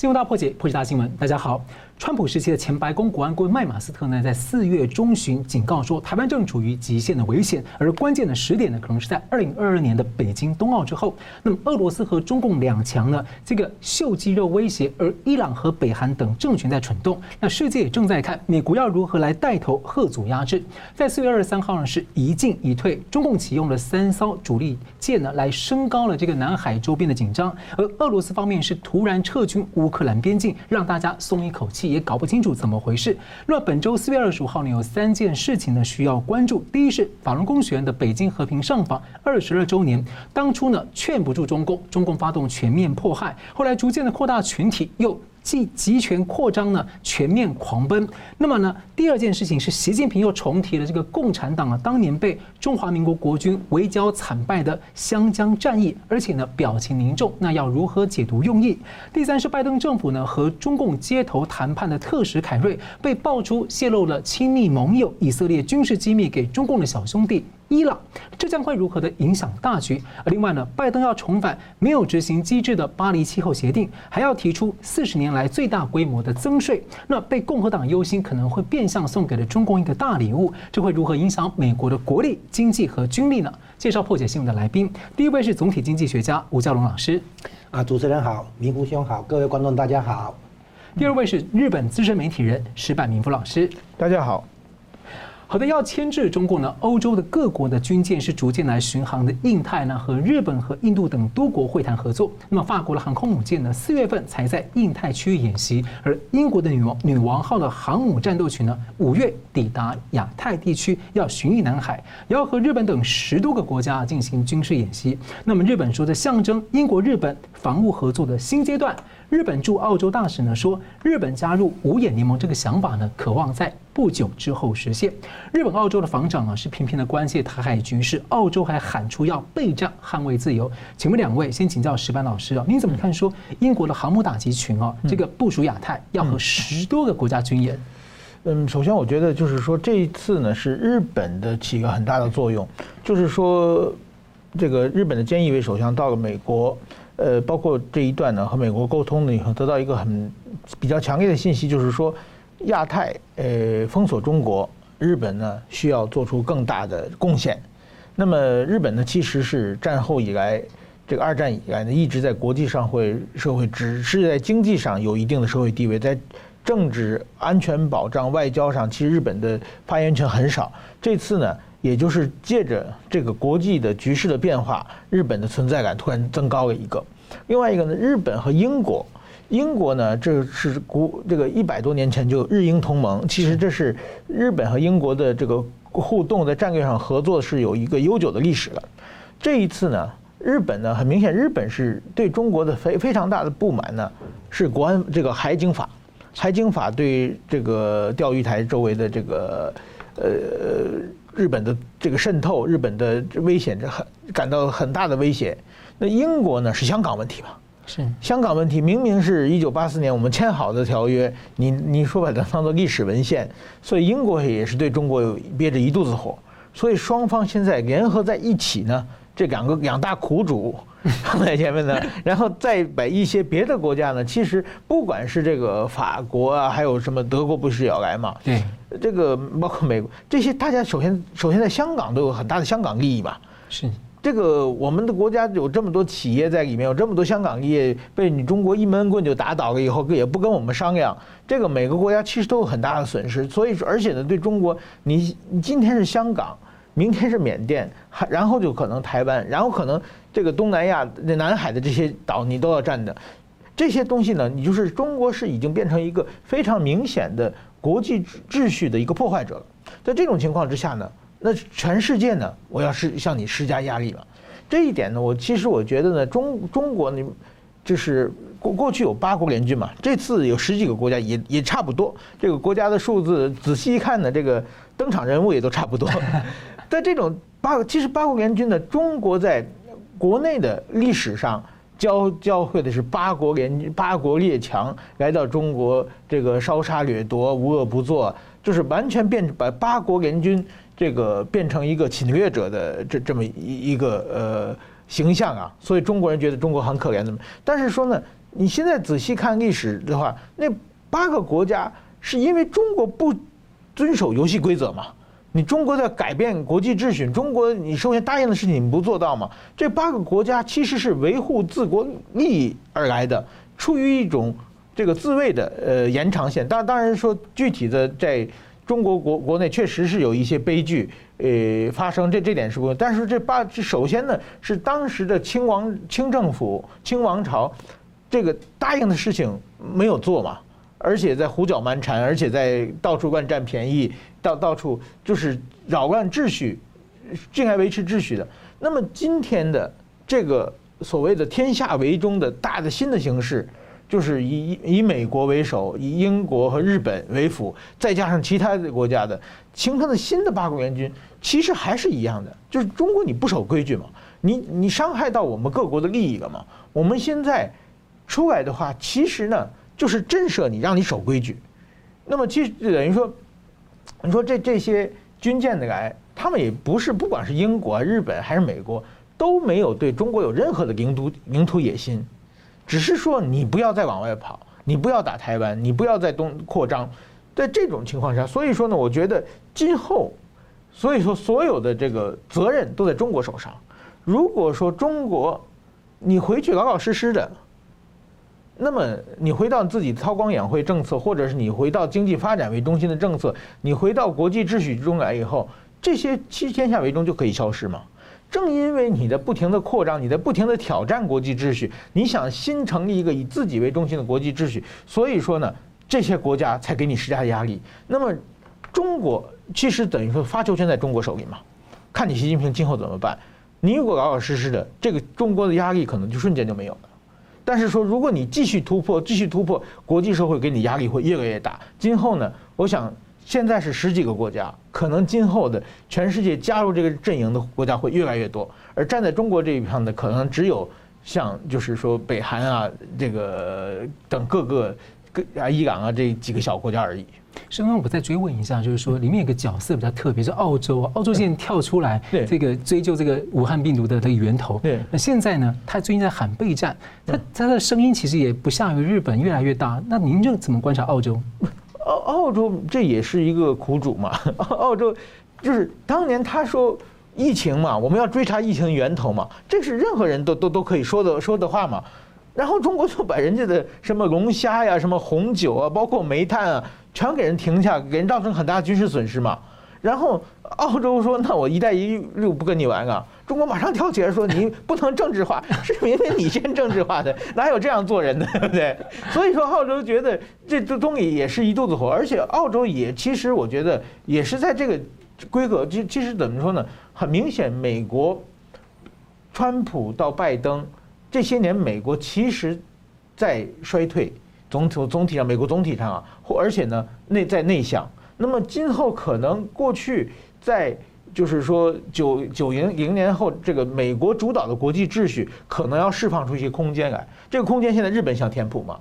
新闻大破解，破解大新闻。大家好，川普时期的前白宫国安顾问麦马斯特呢，在四月中旬警告说，台湾正处于极限的危险，而关键的时点呢，可能是在二零二二年的北京冬奥之后。那么，俄罗斯和中共两强呢，这个秀肌肉威胁，而伊朗和北韩等政权在蠢动。那世界也正在看美国要如何来带头吓阻压制。在四月二十三号呢，是一进一退，中共启用了三艘主力舰呢，来升高了这个南海周边的紧张，而俄罗斯方面是突然撤军乌。克兰边境让大家松一口气，也搞不清楚怎么回事。那本周四月二十五号呢，有三件事情呢需要关注。第一是法轮功学员的北京和平上访二十二周年，当初呢劝不住中共，中共发动全面迫害，后来逐渐的扩大群体又。即集权扩张呢，全面狂奔。那么呢，第二件事情是习近平又重提了这个共产党啊，当年被中华民国国军围剿惨败的湘江战役，而且呢，表情凝重。那要如何解读用意？第三是拜登政府呢和中共街头谈判的特使凯瑞被爆出泄露了亲密盟友以色列军事机密给中共的小兄弟。伊朗，这将会如何的影响大局？而另外呢，拜登要重返没有执行机制的巴黎气候协定，还要提出四十年来最大规模的增税，那被共和党忧心可能会变相送给了中共一个大礼物，这会如何影响美国的国力、经济和军力呢？介绍破解新闻的来宾，第一位是总体经济学家吴教龙老师。啊，主持人好，明福兄好，各位观众大家好。第二位是日本资深媒体人石板明夫老师，大家好。好的，要牵制中共呢，欧洲的各国的军舰是逐渐来巡航的印太呢，和日本和印度等多国会谈合作。那么法国的航空母舰呢，四月份才在印太区域演习，而英国的女王女王号的航母战斗群呢，五月抵达亚太地区，要巡弋南海，要和日本等十多个国家进行军事演习。那么日本说，的象征英国日本防务合作的新阶段。日本驻澳洲大使呢说，日本加入五眼联盟这个想法呢，渴望在不久之后实现。日本、澳洲的防长啊是频频的关切台海局势，澳洲还喊出要备战捍卫自由。请问两位，先请教石板老师啊，您怎么看说英国的航母打击群啊，这个部署亚太要和十多个国家军演？嗯，首先我觉得就是说这一次呢是日本的起一个很大的作用，就是说这个日本的菅义伟首相到了美国。呃，包括这一段呢，和美国沟通了以后，得到一个很比较强烈的信息，就是说，亚太呃封锁中国，日本呢需要做出更大的贡献。那么日本呢，其实是战后以来，这个二战以来呢，一直在国际上会社会，只是在经济上有一定的社会地位，在政治安全保障、外交上，其实日本的发言权很少。这次呢。也就是借着这个国际的局势的变化，日本的存在感突然增高了一个。另外一个呢，日本和英国，英国呢，这是古这个一百多年前就日英同盟，其实这是日本和英国的这个互动，在战略上合作是有一个悠久的历史了。这一次呢，日本呢，很明显，日本是对中国的非非常大的不满呢，是国安这个海警法，海警法对这个钓鱼台周围的这个呃。日本的这个渗透，日本的危险，这很感到很大的威胁。那英国呢？是香港问题嘛？是香港问题，明明是一九八四年我们签好的条约，你你说把它当做历史文献，所以英国也是对中国有憋着一肚子火。所以双方现在联合在一起呢，这两个两大苦主 放在前面呢，然后再把一些别的国家呢，其实不管是这个法国啊，还有什么德国，不是也要来嘛？对。这个包括美国这些，大家首先首先在香港都有很大的香港利益嘛？是这个我们的国家有这么多企业在里面，有这么多香港业被你中国一闷棍就打倒了以后，也不跟我们商量，这个每个国家其实都有很大的损失。所以说，而且呢，对中国，你你今天是香港，明天是缅甸，还然后就可能台湾，然后可能这个东南亚、南海的这些岛你都要占的，这些东西呢，你就是中国是已经变成一个非常明显的。国际秩序的一个破坏者了，在这种情况之下呢，那全世界呢，我要是向你施加压力了。这一点呢，我其实我觉得呢，中中国你，就是过过去有八国联军嘛，这次有十几个国家也也差不多。这个国家的数字仔细一看呢，这个登场人物也都差不多。在这种八，其实八国联军呢，中国在国内的历史上。教教会的是八国联八国列强来到中国，这个烧杀掠夺，无恶不作，就是完全变把八国联军这个变成一个侵略者的这这么一一个呃形象啊，所以中国人觉得中国很可怜的。但是说呢，你现在仔细看历史的话，那八个国家是因为中国不遵守游戏规则嘛？你中国在改变国际秩序，中国你首先答应的事情你不做到嘛？这八个国家其实是维护自国利益而来的，出于一种这个自卫的呃延长线。当当然说具体的在中国国国内确实是有一些悲剧呃发生，这这点是不，但是这八这首先呢是当时的清王清政府清王朝这个答应的事情没有做嘛。而且在胡搅蛮缠，而且在到处乱占便宜，到到处就是扰乱秩序，境外维持秩序的。那么今天的这个所谓的天下为中的大的新的形势，就是以以美国为首，以英国和日本为辅，再加上其他的国家的形成的新的八国联军，其实还是一样的，就是中国你不守规矩嘛，你你伤害到我们各国的利益了嘛。我们现在出来的话，其实呢。就是震慑你，让你守规矩。那么其实等于说，你说这这些军舰的来，他们也不是，不管是英国、日本还是美国，都没有对中国有任何的领土领土野心，只是说你不要再往外跑，你不要打台湾，你不要再东扩张。在这种情况下，所以说呢，我觉得今后，所以说所有的这个责任都在中国手上。如果说中国你回去老老实实的。那么你回到自己韬光养晦政策，或者是你回到经济发展为中心的政策，你回到国际秩序中来以后，这些七天下为中就可以消失吗？正因为你的不停的扩张，你的不停的挑战国际秩序，你想新成立一个以自己为中心的国际秩序，所以说呢，这些国家才给你施加压力。那么中国其实等于说发球权在中国手里嘛，看你习近平今后怎么办。你如果老老实实的，这个中国的压力可能就瞬间就没有了。但是说，如果你继续突破，继续突破，国际社会给你压力会越来越大。今后呢，我想现在是十几个国家，可能今后的全世界加入这个阵营的国家会越来越多，而站在中国这一方的，可能只有像就是说北韩啊，这个等各个各啊伊朗啊这几个小国家而已。师兄，我再追问一下，就是说里面有个角色比较特别，是澳洲啊。澳洲现在跳出来，这个追究这个武汉病毒的这个源头。对。那现在呢，他最近在喊备战，他他的声音其实也不下于日本，越来越大。那您就怎么观察澳洲？澳澳洲这也是一个苦主嘛。澳洲就是当年他说疫情嘛，我们要追查疫情源头嘛，这是任何人都都都可以说的说的话嘛。然后中国就把人家的什么龙虾呀、什么红酒啊、包括煤炭啊。全给人停下，给人造成很大军事损失嘛。然后澳洲说：“那我一带一路不跟你玩啊！”中国马上跳起来说：“你不能政治化，是明明你先政治化的，哪有这样做人的，对不对？”所以说，澳洲觉得这这东西也是一肚子火，而且澳洲也其实我觉得也是在这个规格，其其实怎么说呢？很明显，美国川普到拜登这些年，美国其实在衰退。总体总体上，美国总体上啊，或而且呢，内在内向。那么今后可能过去在就是说九九零零年后，这个美国主导的国际秩序可能要释放出一些空间来。这个空间现在日本想填补嘛？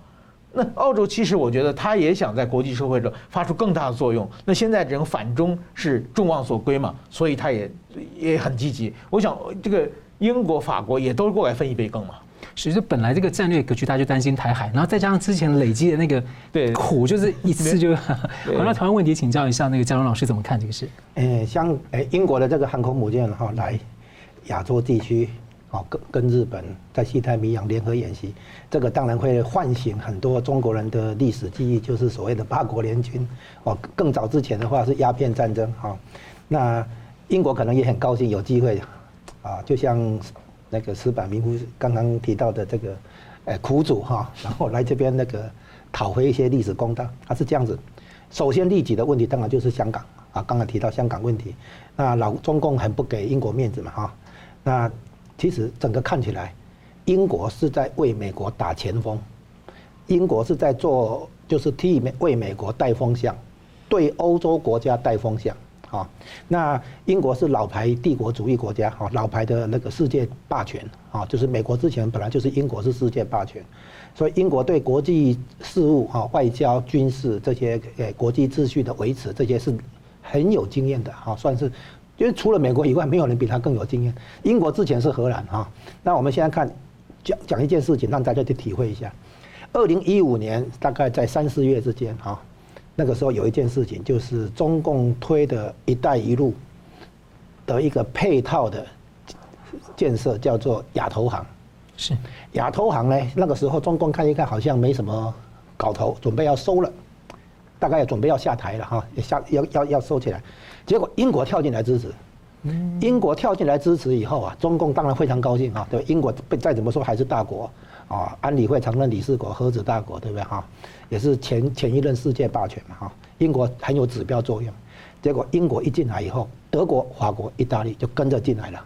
那澳洲其实我觉得他也想在国际社会中发出更大的作用。那现在这种反中是众望所归嘛？所以他也也很积极。我想这个英国、法国也都过来分一杯羹嘛。其实本来这个战略格局，大家就担心台海，然后再加上之前累积的那个对苦，就是一次就。好，那台湾问题请教一下那个嘉荣老师怎么看这个事？呃，像呃英国的这个航空母舰哈来亚洲地区，哦跟跟日本在西太平洋联合演习，这个当然会唤醒很多中国人的历史记忆，就是所谓的八国联军。哦，更早之前的话是鸦片战争哈，那英国可能也很高兴有机会，啊，就像。那个矢板明夫刚刚提到的这个，呃，苦主哈，然后来这边那个讨回一些历史公道，他是这样子。首先立即的问题当然就是香港啊，刚刚提到香港问题，那老中共很不给英国面子嘛哈。那其实整个看起来，英国是在为美国打前锋，英国是在做就是替美为美国带风向，对欧洲国家带风向。啊，那英国是老牌帝国主义国家，哈，老牌的那个世界霸权，啊，就是美国之前本来就是英国是世界霸权，所以英国对国际事务、哈外交、军事这些，诶，国际秩序的维持，这些是很有经验的，哈，算是，因为除了美国以外，没有人比他更有经验。英国之前是荷兰，哈，那我们现在看，讲讲一件事情，让大家去体会一下，二零一五年大概在三四月之间哈，那个时候有一件事情，就是中共推的一带一路的一个配套的建设，叫做亚投行。是亚投行呢，那个时候中共看一看，好像没什么搞头，准备要收了，大概也准备要下台了哈，下要要要收起来，结果英国跳进来支持。英国跳进来支持以后啊，中共当然非常高兴啊。对，英国被再怎么说还是大国啊，安理会常任理事国，何止大国，对不对哈？也是前前一任世界霸权嘛哈。英国很有指标作用，结果英国一进来以后，德国、法国、意大利就跟着进来了，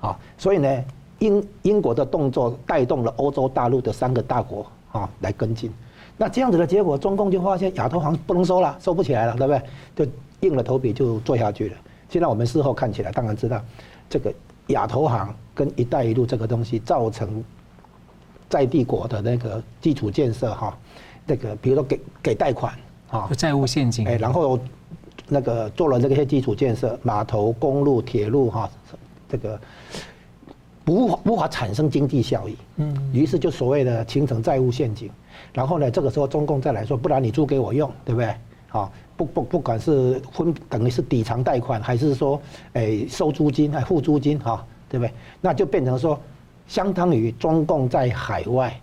啊，所以呢，英英国的动作带动了欧洲大陆的三个大国啊来跟进。那这样子的结果，中共就发现亚投行不能收了，收不起来了，对不对？就硬了头皮就做下去了。现在我们事后看起来，当然知道，这个亚投行跟“一带一路”这个东西造成在地国的那个基础建设哈，那个比如说给给贷款啊，债务陷阱，哎，然后那个做了这些基础建设，码头、公路、铁路哈，这个无法无法产生经济效益，嗯，于是就所谓的形成债务陷阱，然后呢，这个时候中共再来说，不然你租给我用，对不对？啊。不不，不管是分等于是抵偿贷款，还是说，诶收租金还付租金哈，对不对？那就变成说，相当于中共在海外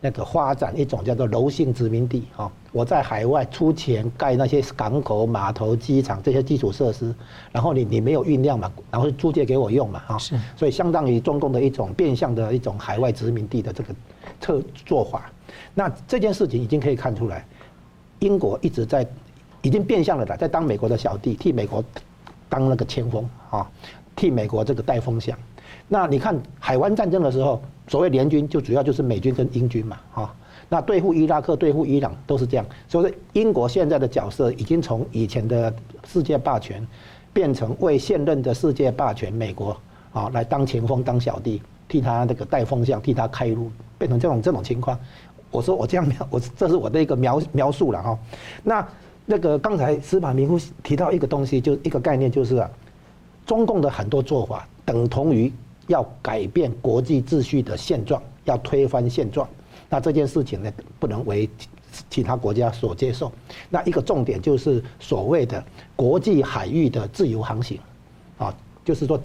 那个发展一种叫做柔性殖民地哈。我在海外出钱盖那些港口、码头、机场这些基础设施，然后你你没有运量嘛，然后租借给我用嘛哈。是。所以相当于中共的一种变相的一种海外殖民地的这个特做法。那这件事情已经可以看出来，英国一直在。已经变相了的，在当美国的小弟，替美国当那个前锋啊，替美国这个带风向。那你看海湾战争的时候，所谓联军就主要就是美军跟英军嘛，哈。那对付伊拉克、对付伊朗都是这样。所以英国现在的角色已经从以前的世界霸权，变成为现任的世界霸权美国啊来当前锋、当小弟，替他那个带风向、替他开路，变成这种这种情况。我说我这样描，我这是我的一个描描述了哈。那。那个刚才司马明夫提到一个东西，就一个概念，就是啊，中共的很多做法等同于要改变国际秩序的现状，要推翻现状。那这件事情呢，不能为其他国家所接受。那一个重点就是所谓的国际海域的自由航行，啊，就是说。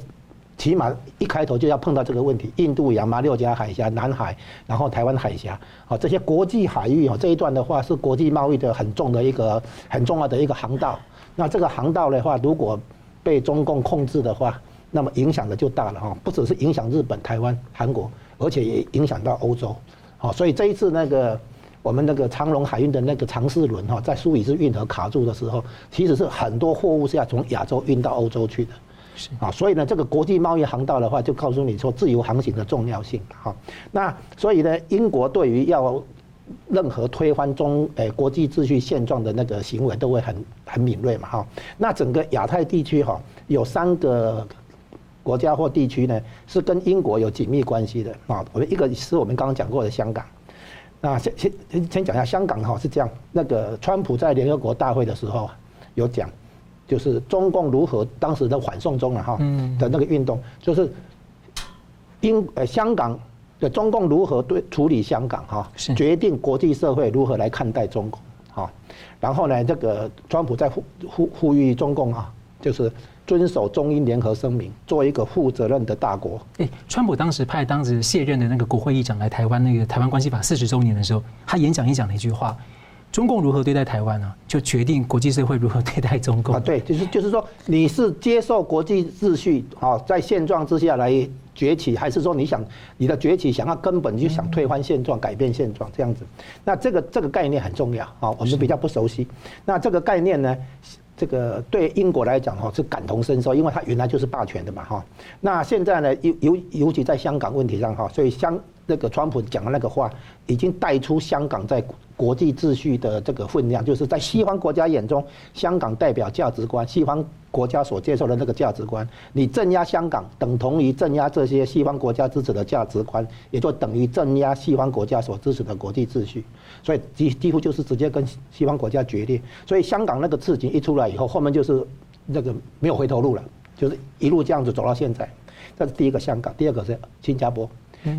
起码一开头就要碰到这个问题，印度洋马，六甲海峡、南海，然后台湾海峡，啊，这些国际海域啊，这一段的话是国际贸易的很重的一个很重要的一个航道。那这个航道的话，如果被中共控制的话，那么影响的就大了哈，不只是影响日本、台湾、韩国，而且也影响到欧洲。好，所以这一次那个我们那个长龙海运的那个长四轮哈，在苏伊士运河卡住的时候，其实是很多货物是要从亚洲运到欧洲去的。是啊，所以呢，这个国际贸易航道的话，就告诉你说自由航行的重要性。哈，那所以呢，英国对于要任何推翻中诶国际秩序现状的那个行为，都会很很敏锐嘛。哈，那整个亚太地区哈，有三个国家或地区呢，是跟英国有紧密关系的啊。我们一个是我们刚刚讲过的香港。那先先先讲一下香港哈，是这样，那个川普在联合国大会的时候有讲。就是中共如何当时的反送中了哈的那个运动，就是英呃香港的中共如何对处理香港哈，决定国际社会如何来看待中共哈。然后呢，这个川普在呼呼呼吁中共啊，就是遵守中英联合声明，做一个负责任的大国。哎，川普当时派当时卸任的那个国会议长来台湾，那个台湾关系法四十周年的时候，他演讲也讲了一句话。中共如何对待台湾呢？就决定国际社会如何对待中共啊？对，就是就是说，你是接受国际秩序啊，在现状之下来崛起，还是说你想你的崛起想要根本就想推翻现状、改变现状这样子？那这个这个概念很重要啊，我们比较不熟悉。那这个概念呢，这个对英国来讲哈是感同身受，因为它原来就是霸权的嘛哈。那现在呢，尤尤尤其在香港问题上哈，所以香那个川普讲的那个话，已经带出香港在。国际秩序的这个分量，就是在西方国家眼中，香港代表价值观，西方国家所接受的那个价值观。你镇压香港，等同于镇压这些西方国家支持的价值观，也就等于镇压西方国家所支持的国际秩序。所以几几乎就是直接跟西方国家决裂。所以香港那个事情一出来以后，后面就是那个没有回头路了，就是一路这样子走到现在。这是第一个香港，第二个是新加坡。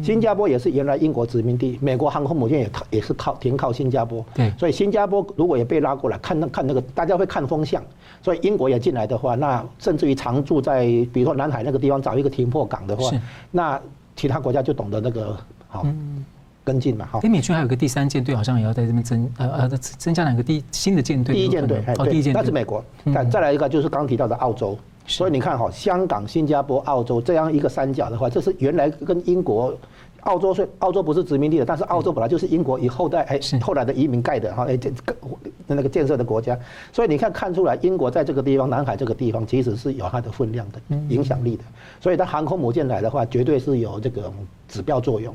新加坡也是原来英国殖民地，美国航空母舰也靠也是靠停靠新加坡。对，所以新加坡如果也被拉过来，看那看那个，大家会看风向。所以英国也进来的话，那甚至于常驻在比如说南海那个地方找一个停泊港的话，那其他国家就懂得那个好。嗯跟进嘛，好。美军还有个第三舰队，好像也要在这边增呃呃增加两个第新的舰队。第一舰队，哦，第一舰队，那是美国。再再来一个就是刚刚提到的澳洲。所以你看哈，香港、新加坡、澳洲这样一个三角的话，这是原来跟英国、澳洲是澳洲不是殖民地的，但是澳洲本来就是英国以后代哎后来的移民盖的哈哎这个那个建设的国家。所以你看看出来，英国在这个地方南海这个地方其实是有它的分量的影响力的。所以它航空母舰来的话，绝对是有这个指标作用。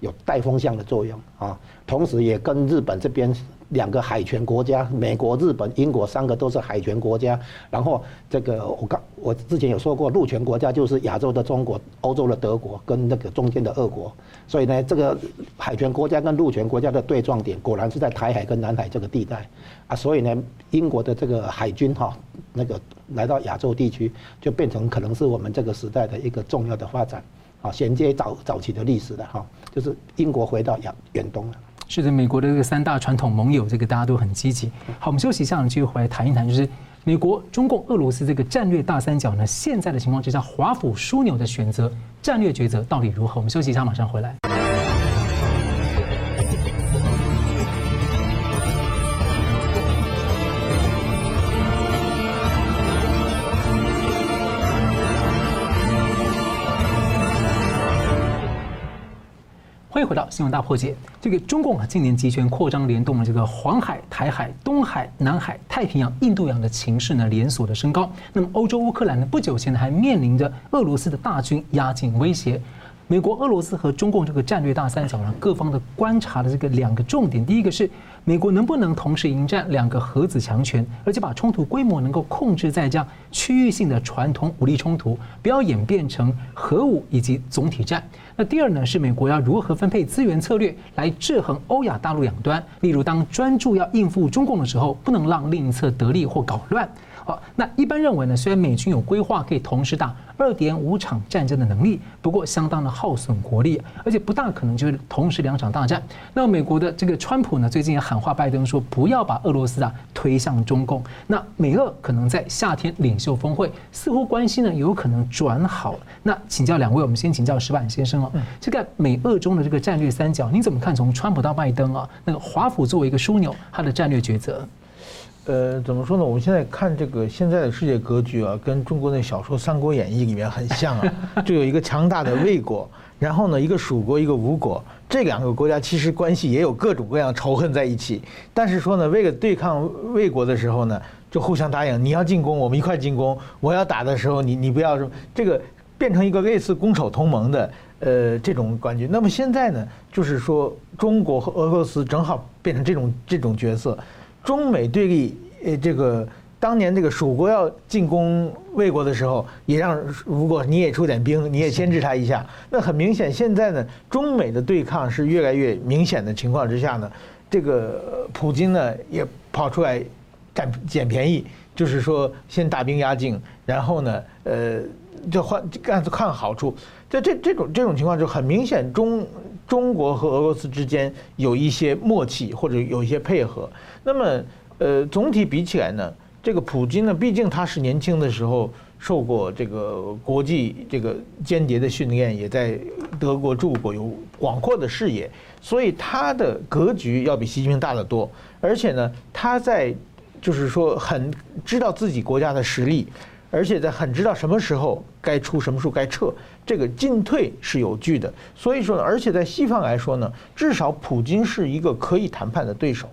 有带风向的作用啊，同时也跟日本这边两个海权国家，美国、日本、英国三个都是海权国家。然后这个我刚我之前有说过，陆权国家就是亚洲的中国、欧洲的德国跟那个中间的俄国。所以呢，这个海权国家跟陆权国家的对撞点，果然是在台海跟南海这个地带啊。所以呢，英国的这个海军哈，那个来到亚洲地区，就变成可能是我们这个时代的一个重要的发展。啊，衔接早早期的历史的哈，就是英国回到远远东了。是的，美国的这个三大传统盟友，这个大家都很积极。好，我们休息一下，继续回来谈一谈，就是美国、中共、俄罗斯这个战略大三角呢，现在的情况之下，华府枢纽的选择，战略抉择到底如何？我们休息一下，马上回来。回到新闻大破解。这个中共啊，近年集权扩张，联动了这个黄海、台海、东海、南海、太平洋、印度洋的情势呢，连锁的升高。那么，欧洲、乌克兰呢，不久前呢，还面临着俄罗斯的大军压境威胁。美国、俄罗斯和中共这个战略大三角呢，各方的观察的这个两个重点，第一个是美国能不能同时迎战两个核子强权，而且把冲突规模能够控制在这样区域性的传统武力冲突，不要演变成核武以及总体战。那第二呢，是美国要如何分配资源策略来制衡欧亚大陆两端？例如，当专注要应付中共的时候，不能让另一侧得利或搞乱。好，那一般认为呢，虽然美军有规划可以同时打二点五场战争的能力，不过相当的耗损国力，而且不大可能就是同时两场大战。那美国的这个川普呢，最近也喊话拜登说，不要把俄罗斯啊推向中共。那美俄可能在夏天领袖峰会，似乎关系呢有可能转好。那请教两位，我们先请教石板先生哦，这个美俄中的这个战略三角，你怎么看？从川普到拜登啊，那个华府作为一个枢纽，他的战略抉择。呃，怎么说呢？我们现在看这个现在的世界格局啊，跟中国那小说《三国演义》里面很像啊。就有一个强大的魏国，然后呢，一个蜀国，一个吴国，这两个国家其实关系也有各种各样仇恨在一起。但是说呢，为了对抗魏国的时候呢，就互相答应，你要进攻，我们一块进攻；我要打的时候，你你不要说这个变成一个类似攻守同盟的呃这种感觉。那么现在呢，就是说中国和俄罗斯正好变成这种这种角色。中美对立，呃，这个当年这个蜀国要进攻魏国的时候，也让如果你也出点兵，你也牵制他一下。那很明显，现在呢，中美的对抗是越来越明显的情况之下呢，这个普京呢也跑出来占捡便宜，就是说先大兵压境，然后呢，呃，就换看看好处。在这这种这种情况就很明显，中中国和俄罗斯之间有一些默契或者有一些配合。那么，呃，总体比起来呢，这个普京呢，毕竟他是年轻的时候受过这个国际这个间谍的训练，也在德国住过，有广阔的视野，所以他的格局要比习近平大得多。而且呢，他在就是说很知道自己国家的实力，而且在很知道什么时候该出，什么时候该撤，这个进退是有据的。所以说呢，而且在西方来说呢，至少普京是一个可以谈判的对手。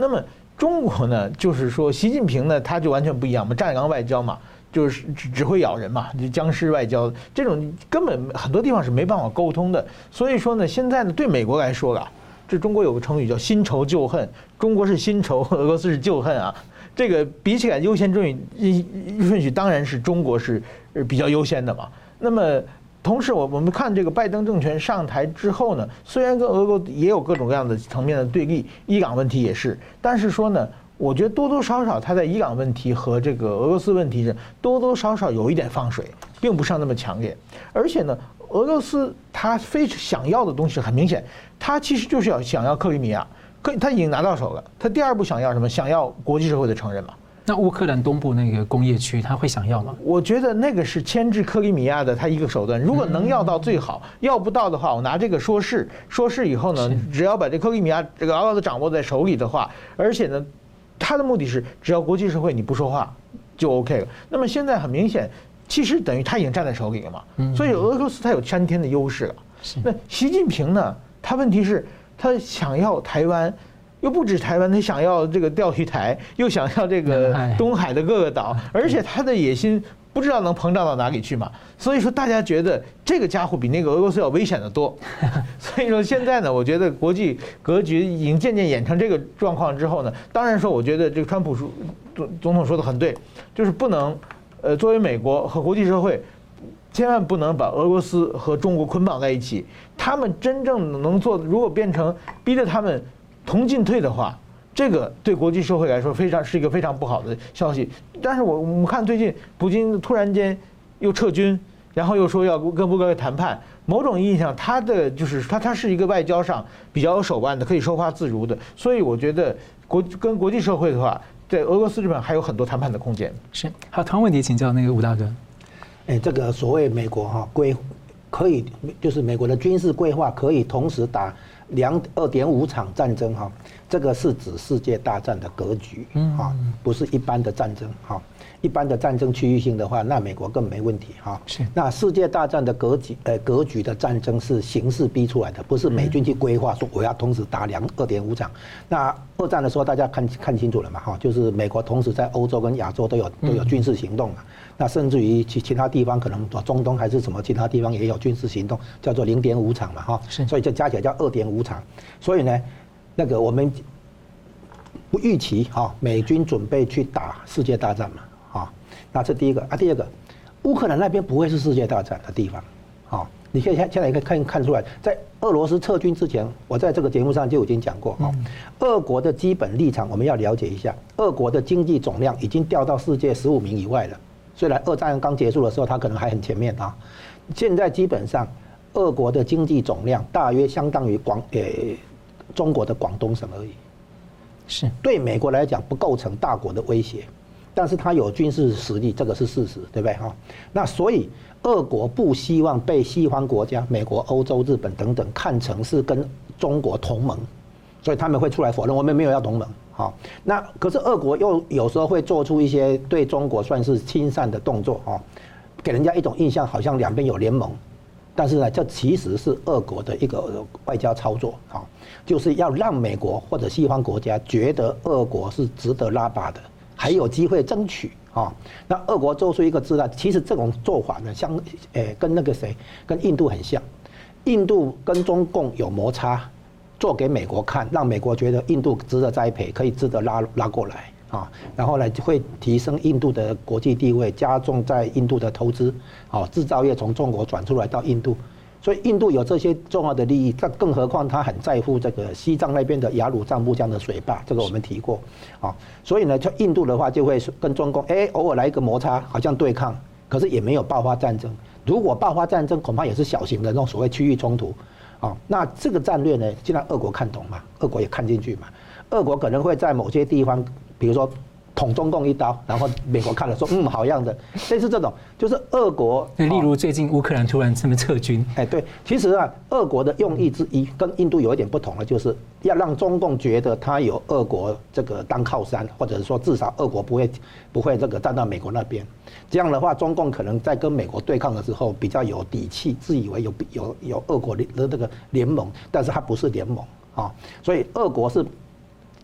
那么中国呢，就是说习近平呢，他就完全不一样嘛，战狼外交嘛，就是只只会咬人嘛，就僵尸外交，这种根本很多地方是没办法沟通的。所以说呢，现在呢，对美国来说啊，这中国有个成语叫新仇旧恨，中国是新仇，俄罗斯是旧恨啊。这个比起来优先顺序顺序当然是中国是比较优先的嘛。那么。同时，我我们看这个拜登政权上台之后呢，虽然跟俄国也有各种各样的层面的对立，伊朗问题也是，但是说呢，我觉得多多少少他在伊朗问题和这个俄罗斯问题上多多少少有一点放水，并不上那么强烈。而且呢，俄罗斯他非想要的东西很明显，他其实就是要想要克里米亚，可他已经拿到手了。他第二步想要什么？想要国际社会的承认嘛。那乌克兰东部那个工业区，他会想要吗？我觉得那个是牵制克里米亚的他一个手段。如果能要到最好，要不到的话，我拿这个说事，说事以后呢，只要把这克里米亚这个牢牢的掌握在手里的话，而且呢，他的目的是只要国际社会你不说话就 OK 了。那么现在很明显。其实等于他已经站在手里了嘛，所以俄罗斯他有先天的优势了。那习近平呢？他问题是，他想要台湾，又不止台湾，他想要这个钓鱼台，又想要这个东海的各个岛，而且他的野心不知道能膨胀到哪里去嘛。所以说，大家觉得这个家伙比那个俄罗斯要危险得多。所以说，现在呢，我觉得国际格局已经渐渐演成这个状况之后呢，当然说，我觉得这个川普说总总统说的很对，就是不能。呃，作为美国和国际社会，千万不能把俄罗斯和中国捆绑在一起。他们真正能做，如果变成逼着他们同进退的话，这个对国际社会来说非常是一个非常不好的消息。但是我我们看最近普京突然间又撤军，然后又说要跟乌克兰谈判，某种意义上他的就是他他是一个外交上比较有手腕的，可以说话自如的。所以我觉得国跟国际社会的话。在俄罗斯这边还有很多谈判的空间。是，好，同样问题请教那个吴大哥。哎，这个所谓美国哈规可以，就是美国的军事规划可以同时打两二点五场战争哈，这个是指世界大战的格局啊，不是一般的战争哈。一般的战争区域性的话，那美国更没问题哈。是。那世界大战的格局，呃，格局的战争是形势逼出来的，不是美军去规划说我要同时打两二点五场。那二战的时候，大家看看清楚了嘛哈，就是美国同时在欧洲跟亚洲都有都有军事行动嘛。那甚至于其其他地方可能中东还是什么其他地方也有军事行动，叫做零点五场嘛哈。是。所以就加起来叫二点五场。所以呢，那个我们不预期哈，美军准备去打世界大战嘛。那这第一个。啊，第二个，乌克兰那边不会是世界大战的地方，好，你可以现现在可以看看出来，在俄罗斯撤军之前，我在这个节目上就已经讲过啊，俄国的基本立场我们要了解一下，俄国的经济总量已经掉到世界十五名以外了，虽然二战刚结束的时候它可能还很前面啊，现在基本上俄国的经济总量大约相当于广诶中国的广东省而已，是。对美国来讲不构成大国的威胁。但是他有军事实力，这个是事实，对不对哈？那所以，俄国不希望被西方国家、美国、欧洲、日本等等看成是跟中国同盟，所以他们会出来否认，我们没有要同盟。好，那可是俄国又有时候会做出一些对中国算是亲善的动作，哈，给人家一种印象，好像两边有联盟。但是呢，这其实是俄国的一个外交操作，哈，就是要让美国或者西方国家觉得俄国是值得拉拔的。还有机会争取啊！那俄国做出一个姿态，其实这种做法呢，相诶跟那个谁，跟印度很像。印度跟中共有摩擦，做给美国看，让美国觉得印度值得栽培，可以值得拉拉过来啊。然后呢，就会提升印度的国际地位，加重在印度的投资，啊，制造业从中国转出来到印度。所以印度有这些重要的利益，但更何况他很在乎这个西藏那边的雅鲁藏布江的水坝，这个我们提过，啊，所以呢，就印度的话就会跟中共，哎，偶尔来一个摩擦，好像对抗，可是也没有爆发战争。如果爆发战争，恐怕也是小型的那种所谓区域冲突，啊，那这个战略呢，既然俄国看懂嘛，俄国也看进去嘛，俄国可能会在某些地方，比如说。捅中共一刀，然后美国看了说，嗯，好样的。类似这种，就是俄国。例如最近乌克兰突然这么撤军，哎，对，其实啊，俄国的用意之一跟印度有一点不同的，就是要让中共觉得他有俄国这个当靠山，或者是说至少俄国不会不会这个站到美国那边。这样的话，中共可能在跟美国对抗的时候比较有底气，自以为有有有俄国的这个联盟，但是他不是联盟啊。所以俄国是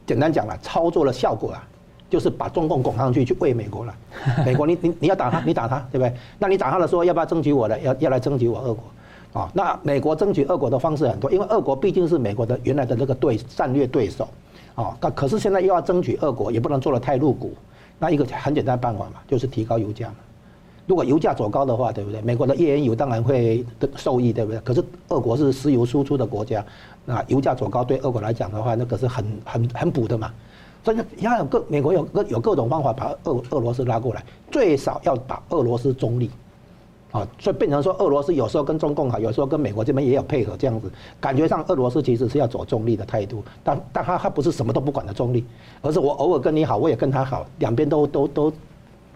简单讲了，操作的效果啊。就是把中共拱上去去喂美国了，美国你你你要打他，你打他，对不对？那你打他的时候要不要争取我的？要要来争取我俄国，啊，那美国争取俄国的方式很多，因为俄国毕竟是美国的原来的那个对战略对手，啊，可可是现在又要争取俄国，也不能做的太露骨。那一个很简单的办法嘛，就是提高油价嘛。如果油价走高的话，对不对？美国的页岩油当然会受益，对不对？可是俄国是石油输出的国家，那油价走高对俄国来讲的话，那可是很很很补的嘛。所以你看，有各美国有各有各种方法把俄俄罗斯拉过来，最少要把俄罗斯中立，啊，所以变成说俄罗斯有时候跟中共好，有时候跟美国这边也有配合这样子，感觉上俄罗斯其实是要走中立的态度，但但他他不是什么都不管的中立，而是我偶尔跟你好，我也跟他好，两边都都都。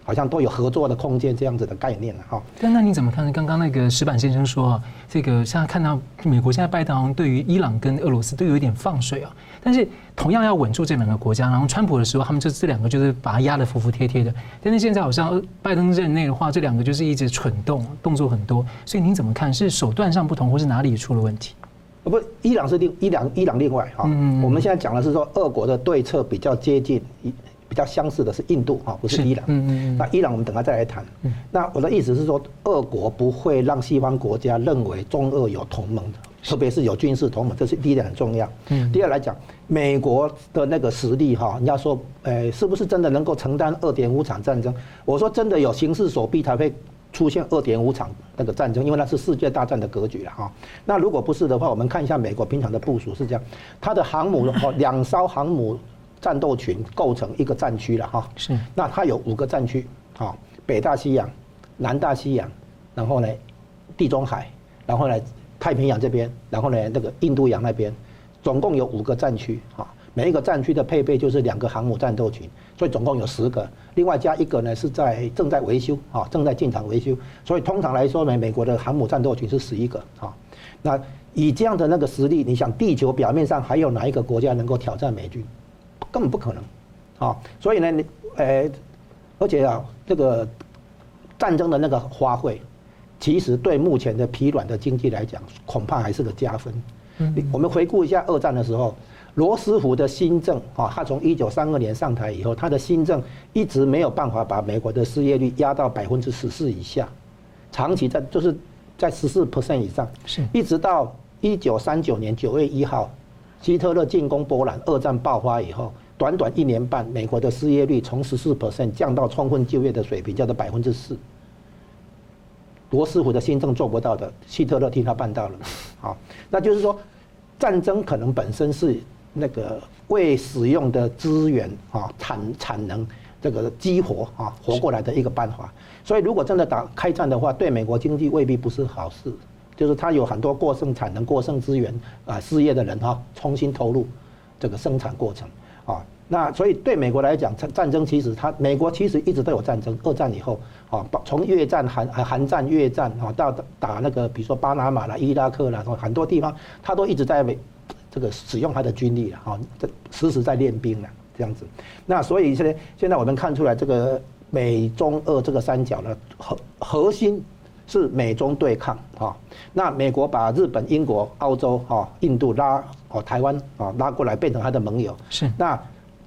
好像都有合作的空间这样子的概念了哈。但那你怎么看？刚刚那个石板先生说啊，这个现在看到美国现在拜登对于伊朗跟俄罗斯都有一点放水啊。但是同样要稳住这两个国家，然后川普的时候他们这这两个就是把它压得服服帖帖的。但是现在好像拜登任内的话，这两个就是一直蠢动，动作很多。所以您怎么看？是手段上不同，或是哪里出了问题？不，伊朗是另伊朗伊朗另外哈。嗯。我们现在讲的是说，俄国的对策比较接近比较相似的是印度啊，不是伊朗。嗯嗯，那伊朗我们等下再来谈。那我的意思是说，俄国不会让西方国家认为中俄有同盟的，特别是有军事同盟，这是第一点很重要。嗯。第二来讲，美国的那个实力哈，你要说，诶，是不是真的能够承担二点五场战争？我说真的有形势所逼才会出现二点五场那个战争，因为那是世界大战的格局了哈。那如果不是的话，我们看一下美国平常的部署是这样，它的航母哦，两艘航母。战斗群构成一个战区了哈，是。那它有五个战区，哈，北大西洋、南大西洋，然后呢，地中海，然后呢，太平洋这边，然后呢，那个印度洋那边，总共有五个战区，哈。每一个战区的配备就是两个航母战斗群，所以总共有十个，另外加一个呢是在正在维修，啊，正在进场维修。所以通常来说呢，美国的航母战斗群是十一个，哈。那以这样的那个实力，你想地球表面上还有哪一个国家能够挑战美军？根本不可能，啊，所以呢，你，呃，而且啊，这个战争的那个花费，其实对目前的疲软的经济来讲，恐怕还是个加分。嗯，我们回顾一下二战的时候，罗斯福的新政啊，他从一九三二年上台以后，他的新政一直没有办法把美国的失业率压到百分之十四以下，长期在就是在十四 percent 以上，是，一直到一九三九年九月一号。希特勒进攻波兰，二战爆发以后，短短一年半，美国的失业率从十四 percent 降到充分就业的水平，叫做百分之四。罗斯福的新政做不到的，希特勒替他办到了。好，那就是说，战争可能本身是那个未使用的资源啊，产产能这个激活啊，活过来的一个办法。所以，如果真的打开战的话，对美国经济未必不是好事。就是他有很多过剩产能、过剩资源啊，失业的人哈，重新投入这个生产过程啊。那所以对美国来讲，战战争其实他美国其实一直都有战争。二战以后啊，从越战、韩韩战、越战啊，到打那个比如说巴拿马啦、伊拉克啦，很多地方他都一直在这个使用他的军力了啊，这时时在练兵了这样子。那所以现在现在我们看出来，这个美中俄这个三角的核核心。是美中对抗啊，那美国把日本、英国、澳洲、哈、印度拉哦台湾啊拉过来变成他的盟友。是。那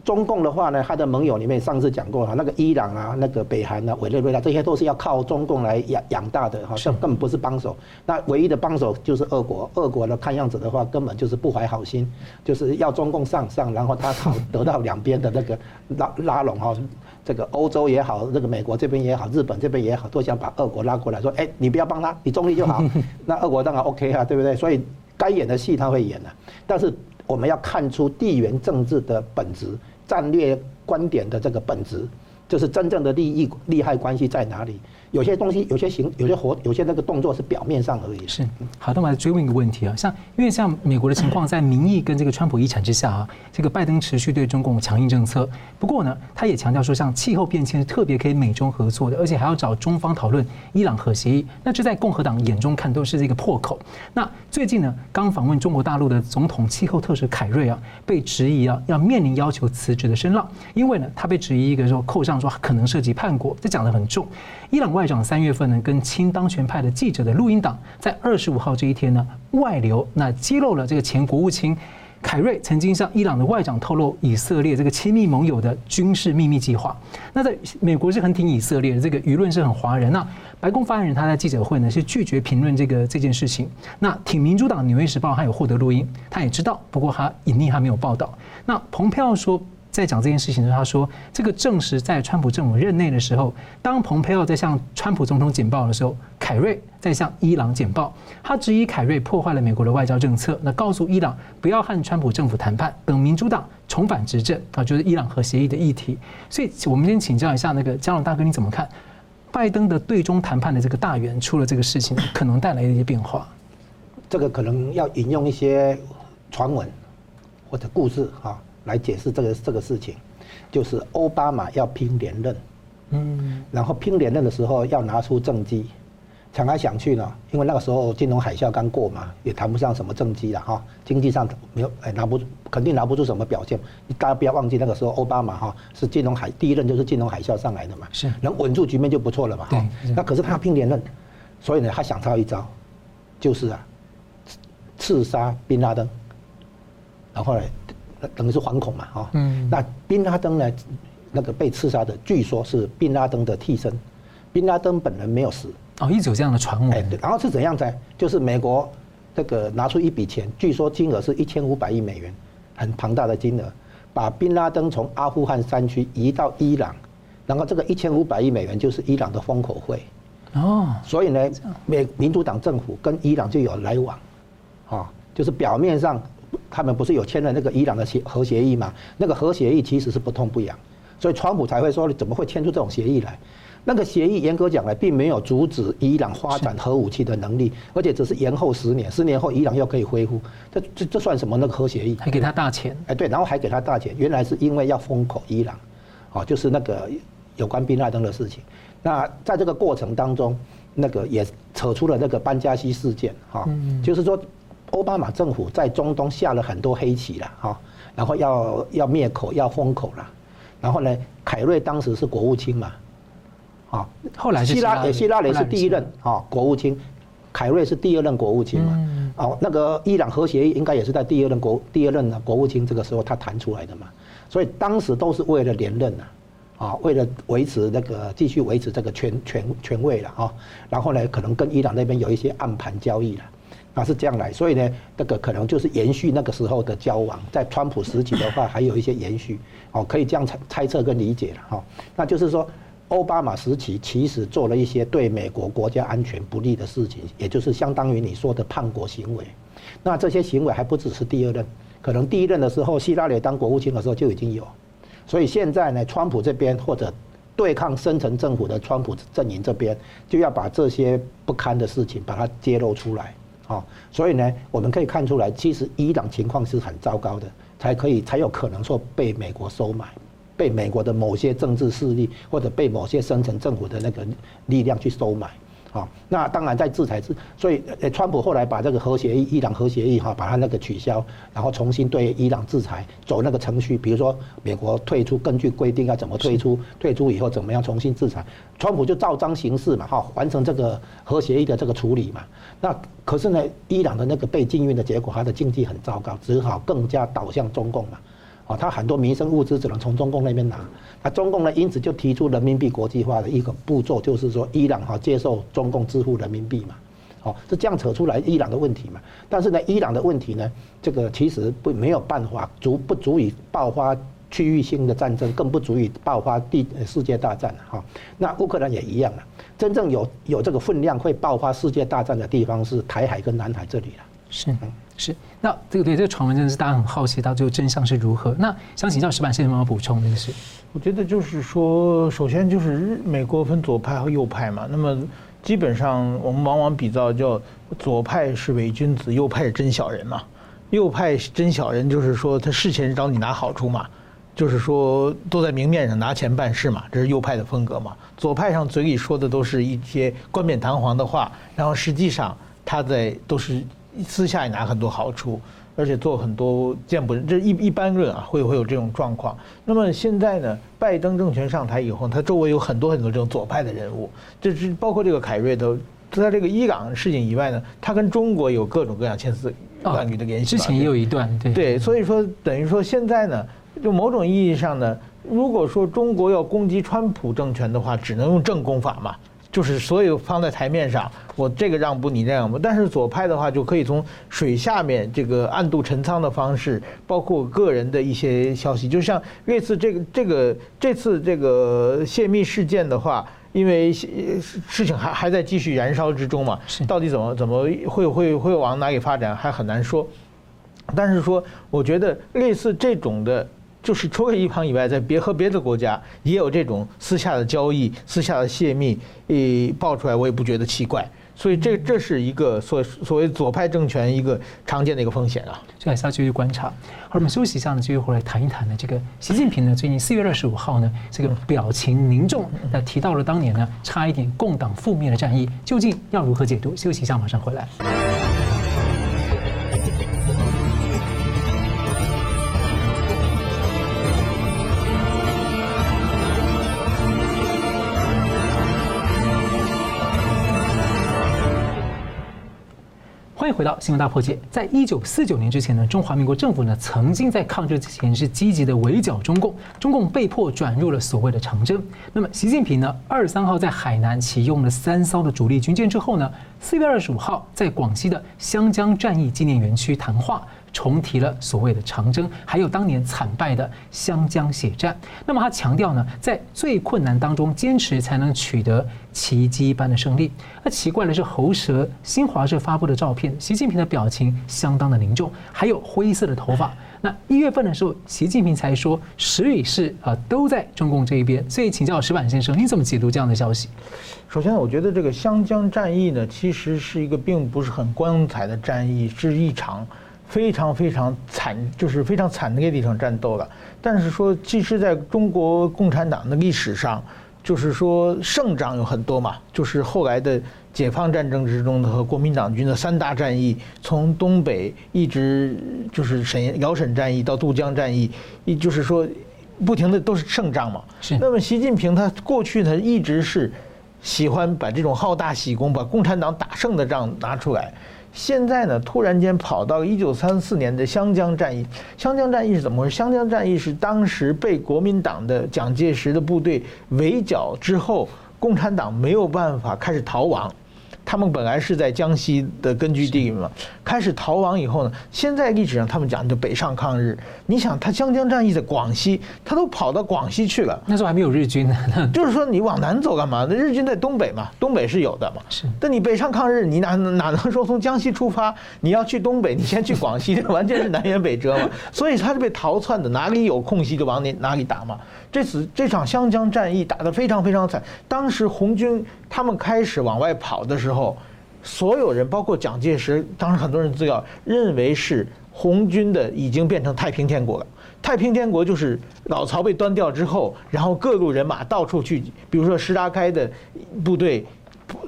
中共的话呢，他的盟友里面上次讲过哈，那个伊朗啊、那个北韩啊、委内瑞拉，这些都是要靠中共来养养大的哈，这根本不是帮手。那唯一的帮手就是俄国，俄国呢看样子的话，根本就是不怀好心，就是要中共上上，然后他好 得到两边的那个拉拉拢哈。这个欧洲也好，这个美国这边也好，日本这边也好，都想把俄国拉过来，说：“哎，你不要帮他，你中立就好。”那俄国当然 OK 啊，对不对？所以该演的戏他会演的，但是我们要看出地缘政治的本质、战略观点的这个本质，就是真正的利益利害关系在哪里。有些东西，有些行，有些活，有些那个动作是表面上而已。是，好，那我来追问一个问题啊，像因为像美国的情况，在民意跟这个川普遗产之下啊，这个拜登持续对中共强硬政策。不过呢，他也强调说，像气候变迁是特别可以美中合作的，而且还要找中方讨论伊朗核协议。那这在共和党眼中看都是这个破口。那最近呢，刚访问中国大陆的总统气候特使凯瑞啊，被质疑啊，要面临要求辞职的声浪，因为呢，他被质疑一个说扣上说可能涉及叛国，这讲得很重。伊朗外长三月份呢，跟亲当权派的记者的录音档，在二十五号这一天呢外流，那揭露了这个前国务卿凯瑞曾经向伊朗的外长透露以色列这个亲密盟友的军事秘密计划。那在美国是很挺以色列的，这个舆论是很哗人。那白宫发言人他在记者会呢是拒绝评论这个这件事情。那挺民主党《纽约时报》还有获得录音，他也知道，不过他隐匿还没有报道。那蓬佩奥说。在讲这件事情的时候，他说：“这个证实在川普政府任内的时候，当蓬佩奥在向川普总统简报的时候，凯瑞在向伊朗简报。他质疑凯瑞破坏了美国的外交政策，那告诉伊朗不要和川普政府谈判，等民主党重返执政啊，就是伊朗核协议的议题。所以，我们先请教一下那个江龙大哥，你怎么看？拜登的对中谈判的这个大员出了这个事情，可能带来一些变化。这个可能要引用一些传闻或者故事啊，来解释这个这个事情，就是奥巴马要拼连任，嗯，然后拼连任的时候要拿出政绩。想来想去呢，因为那个时候金融海啸刚过嘛，也谈不上什么政绩了哈，经济上没有哎拿不肯定拿不出什么表现。大家不要忘记那个时候奥巴马哈是金融海第一任就是金融海啸上来的嘛，是能稳住局面就不错了嘛。对，那可是他要拼连任，所以呢他想到一招，就是啊刺杀宾拉登，然后呢等于是惶恐嘛哈。嗯。那宾拉登呢那个被刺杀的据说是宾拉登的替身，宾拉登本人没有死。哦，一直有这样的传闻。哎，对，然后是怎样在？就是美国这个拿出一笔钱，据说金额是一千五百亿美元，很庞大的金额，把宾拉登从阿富汗山区移到伊朗，然后这个一千五百亿美元就是伊朗的封口费。哦，所以呢，美民主党政府跟伊朗就有来往，啊，就是表面上他们不是有签了那个伊朗的协核协议吗？那个核协议其实是不痛不痒，所以川普才会说你怎么会签出这种协议来？那个协议严格讲来，并没有阻止伊朗发展核武器的能力，而且只是延后十年，十年后伊朗又可以恢复，这这这算什么？那个核协议还给他大钱？哎，对，然后还给他大钱，原来是因为要封口伊朗，哦，就是那个有关宾拉登的事情。那在这个过程当中，那个也扯出了那个班加西事件，哈，就是说奥巴马政府在中东下了很多黑棋了，哈，然后要要灭口，要封口了，然后呢，凯瑞当时是国务卿嘛。啊，后来希拉里，希拉里是第一任啊国务卿，凯瑞是第二任国务卿嘛。哦，那个伊朗核协议应该也是在第二任国第二任的国务卿这个时候他谈出来的嘛。所以当时都是为了连任呐，啊，为了维持那个继续维持这个权权权位了啊。然后呢，可能跟伊朗那边有一些暗盘交易了，那是这样来。所以呢，这个可能就是延续那个时候的交往，在川普时期的话还有一些延续，哦，可以这样猜猜测跟理解了哈。那就是说。奥巴马时期其实做了一些对美国国家安全不利的事情，也就是相当于你说的叛国行为。那这些行为还不只是第二任，可能第一任的时候，希拉里当国务卿的时候就已经有。所以现在呢，川普这边或者对抗深层政府的川普阵营这边，就要把这些不堪的事情把它揭露出来。啊，所以呢，我们可以看出来，其实伊朗情况是很糟糕的，才可以才有可能说被美国收买。被美国的某些政治势力或者被某些深层政府的那个力量去收买，啊，那当然在制裁之，所以呃，川普后来把这个核协议，伊朗核协议哈，把它那个取消，然后重新对伊朗制裁，走那个程序，比如说美国退出，根据规定要怎么退出，退出以后怎么样重新制裁，川普就照章行事嘛，哈，完成这个核协议的这个处理嘛。那可是呢，伊朗的那个被禁运的结果，它的经济很糟糕，只好更加倒向中共嘛。他很多民生物资只能从中共那边拿，那中共呢，因此就提出人民币国际化的一个步骤，就是说伊朗哈接受中共支付人民币嘛，好，是这样扯出来伊朗的问题嘛。但是呢，伊朗的问题呢，这个其实不没有办法足不足以爆发区域性的战争，更不足以爆发地世界大战哈。那乌克兰也一样了，真正有有这个分量会爆发世界大战的地方是台海跟南海这里了。是，是。那这个对这个传闻真的是大家很好奇，到最后真相是如何？那想请教石板先生有没有补充？这个事，我觉得就是说，首先就是日美国分左派和右派嘛。那么基本上我们往往比较叫左派是伪君子，右派是真小人嘛。右派真小人就是说他事前找你拿好处嘛，就是说都在明面上拿钱办事嘛，这是右派的风格嘛。左派上嘴里说的都是一些冠冕堂皇的话，然后实际上他在都是。私下也拿很多好处，而且做很多见不这一一般论啊，会会有这种状况。那么现在呢，拜登政权上台以后，他周围有很多很多这种左派的人物，这是包括这个凯瑞都在这个伊朗事情以外呢，他跟中国有各种各样千丝万缕的联系。之前也有一段对对，所以说等于说现在呢，就某种意义上呢，如果说中国要攻击川普政权的话，只能用正攻法嘛。就是所有放在台面上，我这个让步，你这样让步。但是左派的话，就可以从水下面这个暗度陈仓的方式，包括个人的一些消息，就像这次这个这个这次这个泄密事件的话，因为事情还还在继续燃烧之中嘛，到底怎么怎么会会会往哪里发展还很难说。但是说，我觉得类似这种的就是除了伊朗以外，在别和别的国家也有这种私下的交易、私下的泄密，呃，爆出来我也不觉得奇怪。所以这这是一个所所谓左派政权一个常见的一个风险啊，这还是要继续观察。好，我们休息一下呢，继续回来谈一谈呢，这个习近平呢，最近四月二十五号呢，这个表情凝重，那提到了当年呢，差一点共党覆灭的战役，究竟要如何解读？休息一下，马上回来。回到新闻大破解。在一九四九年之前呢，中华民国政府呢曾经在抗日之前是积极的围剿中共，中共被迫转入了所谓的长征。那么习近平呢，二十三号在海南启用了三艘的主力军舰之后呢，四月二十五号在广西的湘江战役纪念园区谈话。重提了所谓的长征，还有当年惨败的湘江血战。那么他强调呢，在最困难当中坚持，才能取得奇迹般的胜利。那奇怪的是，喉舌新华社发布的照片，习近平的表情相当的凝重，还有灰色的头发。那一月份的时候，习近平才说时与势啊都在中共这一边。所以请教石板先生，你怎么解读这样的消息？首先，我觉得这个湘江战役呢，其实是一个并不是很光彩的战役，是一场。非常非常惨，就是非常惨烈的一场战斗了。但是说，其实在中国共产党的历史上，就是说胜仗有很多嘛，就是后来的解放战争之中的和国民党军的三大战役，从东北一直就是沈辽沈战役到渡江战役，一就是说不停的都是胜仗嘛。是。那么习近平他过去他一直是喜欢把这种好大喜功，把共产党打胜的仗拿出来。现在呢，突然间跑到一九三四年的湘江战役。湘江战役是怎么回事？湘江战役是当时被国民党的蒋介石的部队围剿之后，共产党没有办法开始逃亡。他们本来是在江西的根据地嘛，开始逃亡以后呢，现在历史上他们讲就北上抗日。你想，他湘江战役在广西，他都跑到广西去了，那时候还没有日军呢。就是说，你往南走干嘛？那日军在东北嘛，东北是有的嘛。是。但你北上抗日，你哪哪能说从江西出发？你要去东北，你先去广西，完全是南辕北辙嘛。所以他是被逃窜的，哪里有空隙就往哪哪里打嘛。这次这场湘江战役打得非常非常惨，当时红军他们开始往外跑的时候，所有人包括蒋介石，当时很多人资料认为是红军的已经变成太平天国了。太平天国就是老曹被端掉之后，然后各路人马到处去，比如说石达开的部队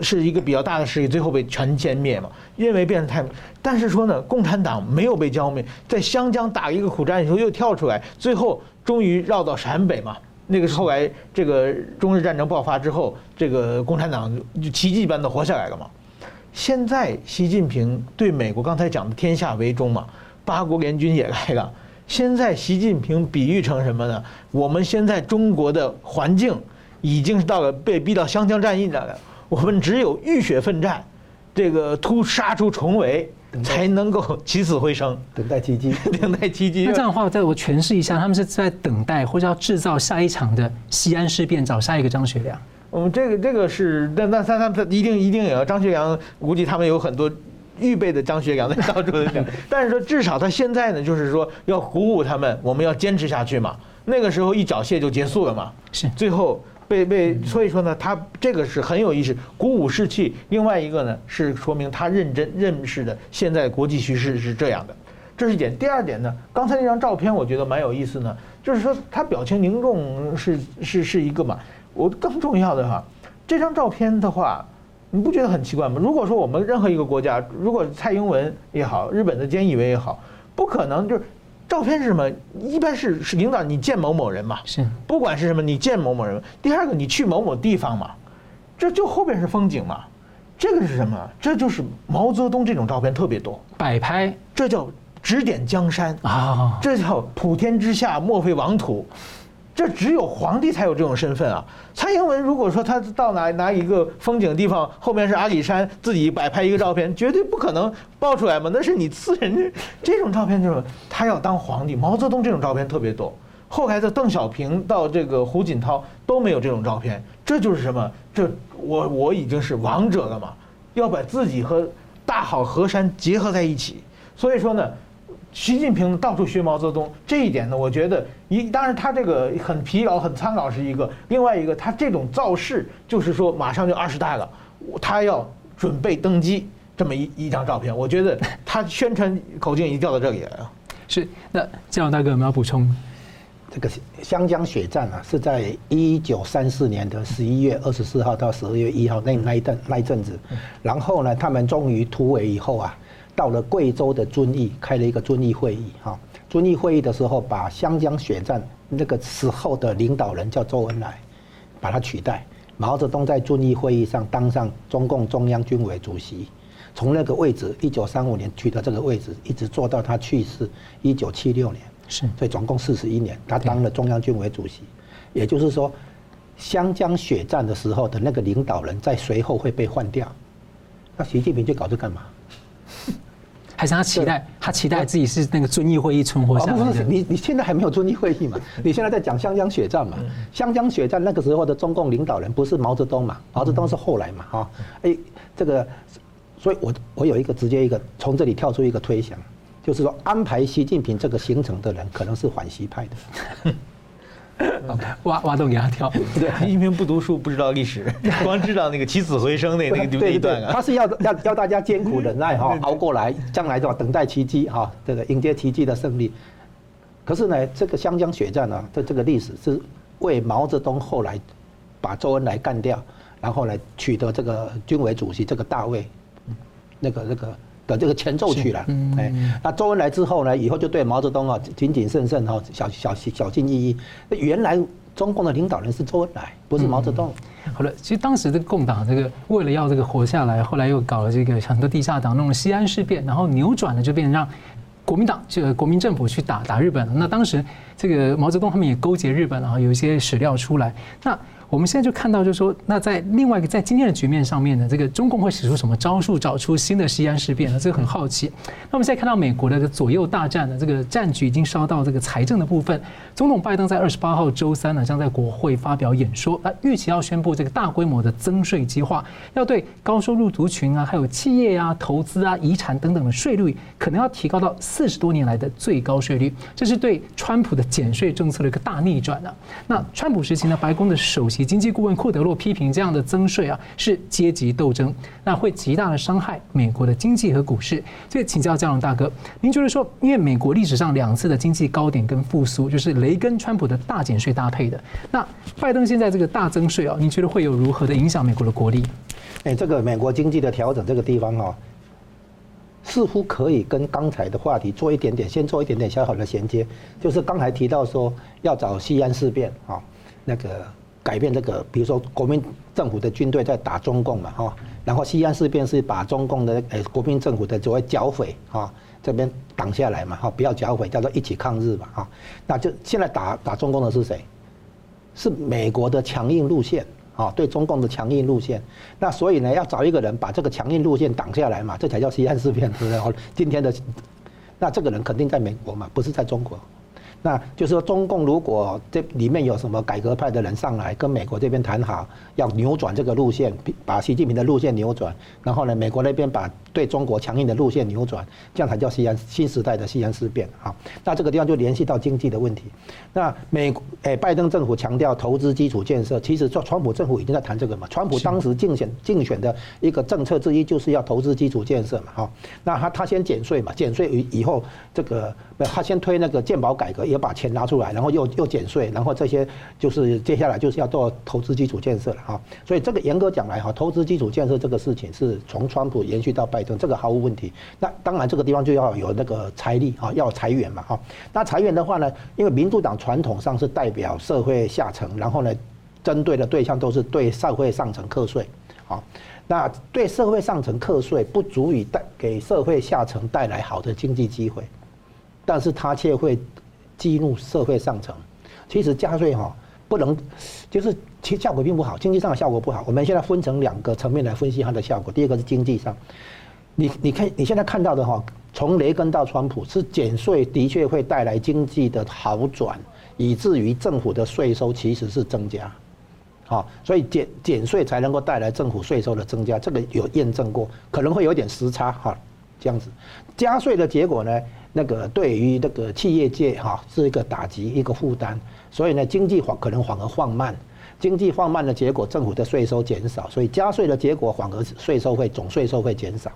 是一个比较大的势力，最后被全歼灭嘛，认为变成太平。但是说呢，共产党没有被消灭，在湘江打一个苦战以后又跳出来，最后。终于绕到陕北嘛，那个是后来这个中日战争爆发之后，这个共产党就奇迹般的活下来了嘛。现在习近平对美国刚才讲的天下为中嘛，八国联军也来了。现在习近平比喻成什么呢？我们现在中国的环境已经是到了被逼到湘江战役来了，我们只有浴血奋战，这个突杀出重围。才能够起死回生，等待奇迹，等待奇迹。那这样的话，在我诠释一下，他们是在等待，或者要制造下一场的西安事变，找下一个张学良。嗯，这个这个是，那那他他他一定一定也要张学良，估计他们有很多预备的张学良在到处的讲。但是说，至少他现在呢，就是说要鼓舞他们，我们要坚持下去嘛。那个时候一缴械就结束了嘛。是，最后。被被，所以说呢，他这个是很有意思，鼓舞士气。另外一个呢，是说明他认真认识的现在国际局势是这样的，这是一点。第二点呢，刚才那张照片我觉得蛮有意思呢，就是说他表情凝重是是是一个嘛。我更重要的哈，这张照片的话，你不觉得很奇怪吗？如果说我们任何一个国家，如果蔡英文也好，日本的菅义伟也好，不可能就。照片是什么？一般是是领导你见某某人嘛，是不管是什么你见某某人。第二个你去某某地方嘛，这就后边是风景嘛，这个是什么？这就是毛泽东这种照片特别多，摆拍，这叫指点江山啊，这叫普天之下莫非王土。这只有皇帝才有这种身份啊！蔡英文如果说他到哪哪一个风景地方，后面是阿里山，自己摆拍一个照片，绝对不可能爆出来嘛。那是你私人这种照片，就是他要当皇帝。毛泽东这种照片特别多，后来的邓小平到这个胡锦涛都没有这种照片。这就是什么？这我我已经是王者了嘛，要把自己和大好河山结合在一起。所以说呢。习近平到处学毛泽东，这一点呢，我觉得一当然他这个很疲劳、很苍老是一个，另外一个他这种造势就是说马上就二十大了，他要准备登基这么一一张照片，我觉得他宣传口径已经掉到这里来了。是，那建龙大哥有没有补充？这个湘江血战啊，是在一九三四年的十一月二十四号到十二月一号那那一阵那一阵子，然后呢，他们终于突围以后啊，到了贵州的遵义开了一个遵义会议哈。遵义会议的时候，把湘江血战那个时候的领导人叫周恩来，把他取代。毛泽东在遵义会议上当上中共中央军委主席，从那个位置一九三五年取得这个位置，一直做到他去世一九七六年。是，所以总共四十一年，他当了中央军委主席，也就是说，湘江血战的时候的那个领导人，在随后会被换掉。那习近平就搞这干嘛？还是他期待他期待自己是那个遵义会议存活下来？不是，你你现在还没有遵义会议嘛？你现在在讲湘江血战嘛？湘江血战那个时候的中共领导人不是毛泽东嘛？毛泽东是后来嘛？哈，哎，这个，所以我我有一个直接一个从这里跳出一个推想。就是说，安排习近平这个行程的人可能是反习派的。挖挖洞给他跳。对，习近平不读书，不知道历史，光知道那个起死回生那那个那一段啊。他是要要要大家艰苦忍耐哈，熬过来，将来的话等待奇迹哈，这个迎接奇迹的胜利。可是呢，这个湘江血战呢，这这个历史是为毛泽东后来把周恩来干掉，然后来取得这个军委主席这个大位，那个那个。的这个前奏曲了，哎，那周恩来之后呢，以后就对毛泽东啊谨谨慎慎哈，小小小心翼翼。那原来中共的领导人是周恩来，不是毛泽东。好了，其实当时这个共党这个为了要这个活下来，后来又搞了这个很多地下党，弄了西安事变，然后扭转了，就变成让国民党这个国民政府去打打日本。那当时这个毛泽东他们也勾结日本，然后有一些史料出来。那我们现在就看到，就是说，那在另外一个在今天的局面上面呢，这个中共会使出什么招数，找出新的西安事变呢？这个很好奇。那我们现在看到美国的左右大战呢这个战局已经烧到这个财政的部分。总统拜登在二十八号周三呢，将在国会发表演说，那预期要宣布这个大规模的增税计划，要对高收入族群啊，还有企业啊、投资啊、遗产等等的税率，可能要提高到四十多年来的最高税率。这是对川普的减税政策的一个大逆转啊。那川普时期呢，白宫的首席经济顾问库德洛批评这样的增税啊是阶级斗争，那会极大的伤害美国的经济和股市。所以请教嘉荣大哥，您觉得说，因为美国历史上两次的经济高点跟复苏，就是雷根、川普的大减税搭配的，那拜登现在这个大增税啊，您觉得会有如何的影响美国的国力？哎，这个美国经济的调整这个地方啊，似乎可以跟刚才的话题做一点点，先做一点点小小的衔接，就是刚才提到说要找西安事变啊，那个。改变这个，比如说国民政府的军队在打中共嘛，哈，然后西安事变是把中共的诶国民政府的所谓剿匪啊这边挡下来嘛，哈，不要剿匪，叫做一起抗日嘛，哈，那就现在打打中共的是谁？是美国的强硬路线啊，对中共的强硬路线。那所以呢，要找一个人把这个强硬路线挡下来嘛，这才叫西安事变，对不对？今天的那这个人肯定在美国嘛，不是在中国。那就是说，中共如果这里面有什么改革派的人上来跟美国这边谈好，要扭转这个路线，把习近平的路线扭转，然后呢，美国那边把对中国强硬的路线扭转，这样才叫西安新时代的西安事变啊。那这个地方就联系到经济的问题。那美诶，拜登政府强调投资基础建设，其实做川普政府已经在谈这个嘛。川普当时竞选竞选的一个政策之一就是要投资基础建设嘛，哈。那他他先减税嘛，减税以以后这个他先推那个健保改革。要把钱拿出来，然后又又减税，然后这些就是接下来就是要做投资基础建设了哈。所以这个严格讲来哈，投资基础建设这个事情是从川普延续到拜登，这个毫无问题。那当然这个地方就要有那个财力哈，要裁员嘛哈。那裁员的话呢，因为民主党传统上是代表社会下层，然后呢，针对的对象都是对社会上层课税啊。那对社会上层课税不足以带给社会下层带来好的经济机会，但是他却会。激怒社会上层，其实加税哈不能，就是其实效果并不好，经济上的效果不好。我们现在分成两个层面来分析它的效果。第一个是经济上，你你看你现在看到的哈，从雷根到川普是减税的确会带来经济的好转，以至于政府的税收其实是增加，好，所以减减税才能够带来政府税收的增加，这个有验证过，可能会有点时差哈。这样子。加税的结果呢，那个对于那个企业界哈是一个打击，一个负担，所以呢，经济缓可能缓而放慢。经济放慢的结果，政府的税收减少，所以加税的结果反而税收会总税收会减少。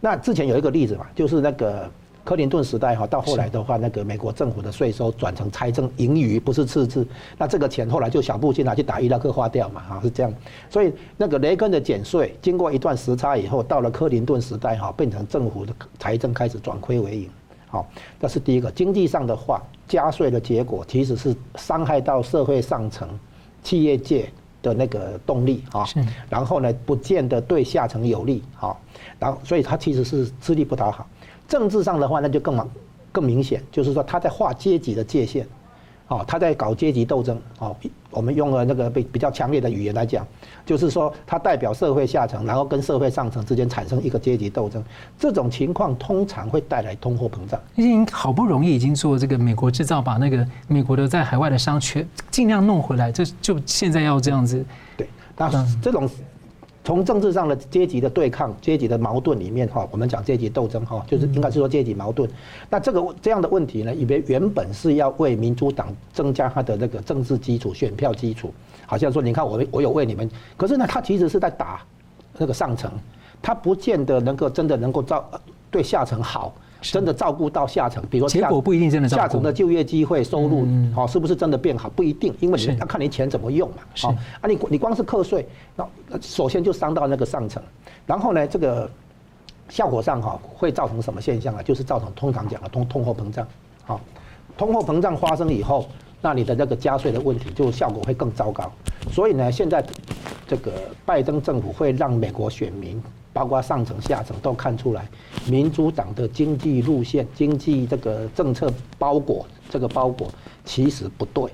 那之前有一个例子嘛，就是那个。克林顿时代哈，到后来的话，那个美国政府的税收转成财政盈余，不是赤字。那这个钱后来就小布希拿去打伊拉克花掉嘛，哈，是这样。所以那个雷根的减税，经过一段时差以后，到了克林顿时代哈，变成政府的财政开始转亏为盈。好，这是第一个。经济上的话，加税的结果其实是伤害到社会上层、企业界的那个动力啊。然后呢，不见得对下层有利。好，然后所以它其实是吃力不讨好。政治上的话，那就更明更明显，就是说他在划阶级的界限，哦，他在搞阶级斗争，哦，我们用了那个比比较强烈的语言来讲，就是说他代表社会下层，然后跟社会上层之间产生一个阶级斗争，这种情况通常会带来通货膨胀。已经好不容易已经做这个美国制造，把那个美国的在海外的商全尽量弄回来，这就现在要这样子，对，那这种。从政治上的阶级的对抗、阶级的矛盾里面，哈，我们讲阶级斗争，哈，就是应该是说阶级矛盾。那这个这样的问题呢，以为原本是要为民主党增加他的那个政治基础、选票基础，好像说，你看我我有为你们，可是呢，他其实是在打那个上层，他不见得能够真的能够造对下层好。真的照顾到下层，比如说结果不一定真的下层的就业机会、收入，好，是不是真的变好？不一定，因为你要看你钱怎么用嘛。好啊，你你光是课税，那首先就伤到那个上层，然后呢，这个效果上哈会造成什么现象啊？就是造成通常讲的通通货膨胀。好，通货膨胀发生以后，那你的那个加税的问题就效果会更糟糕。所以呢，现在这个拜登政府会让美国选民。包括上层下层都看出来，民主党的经济路线、经济这个政策包裹，这个包裹其实不对。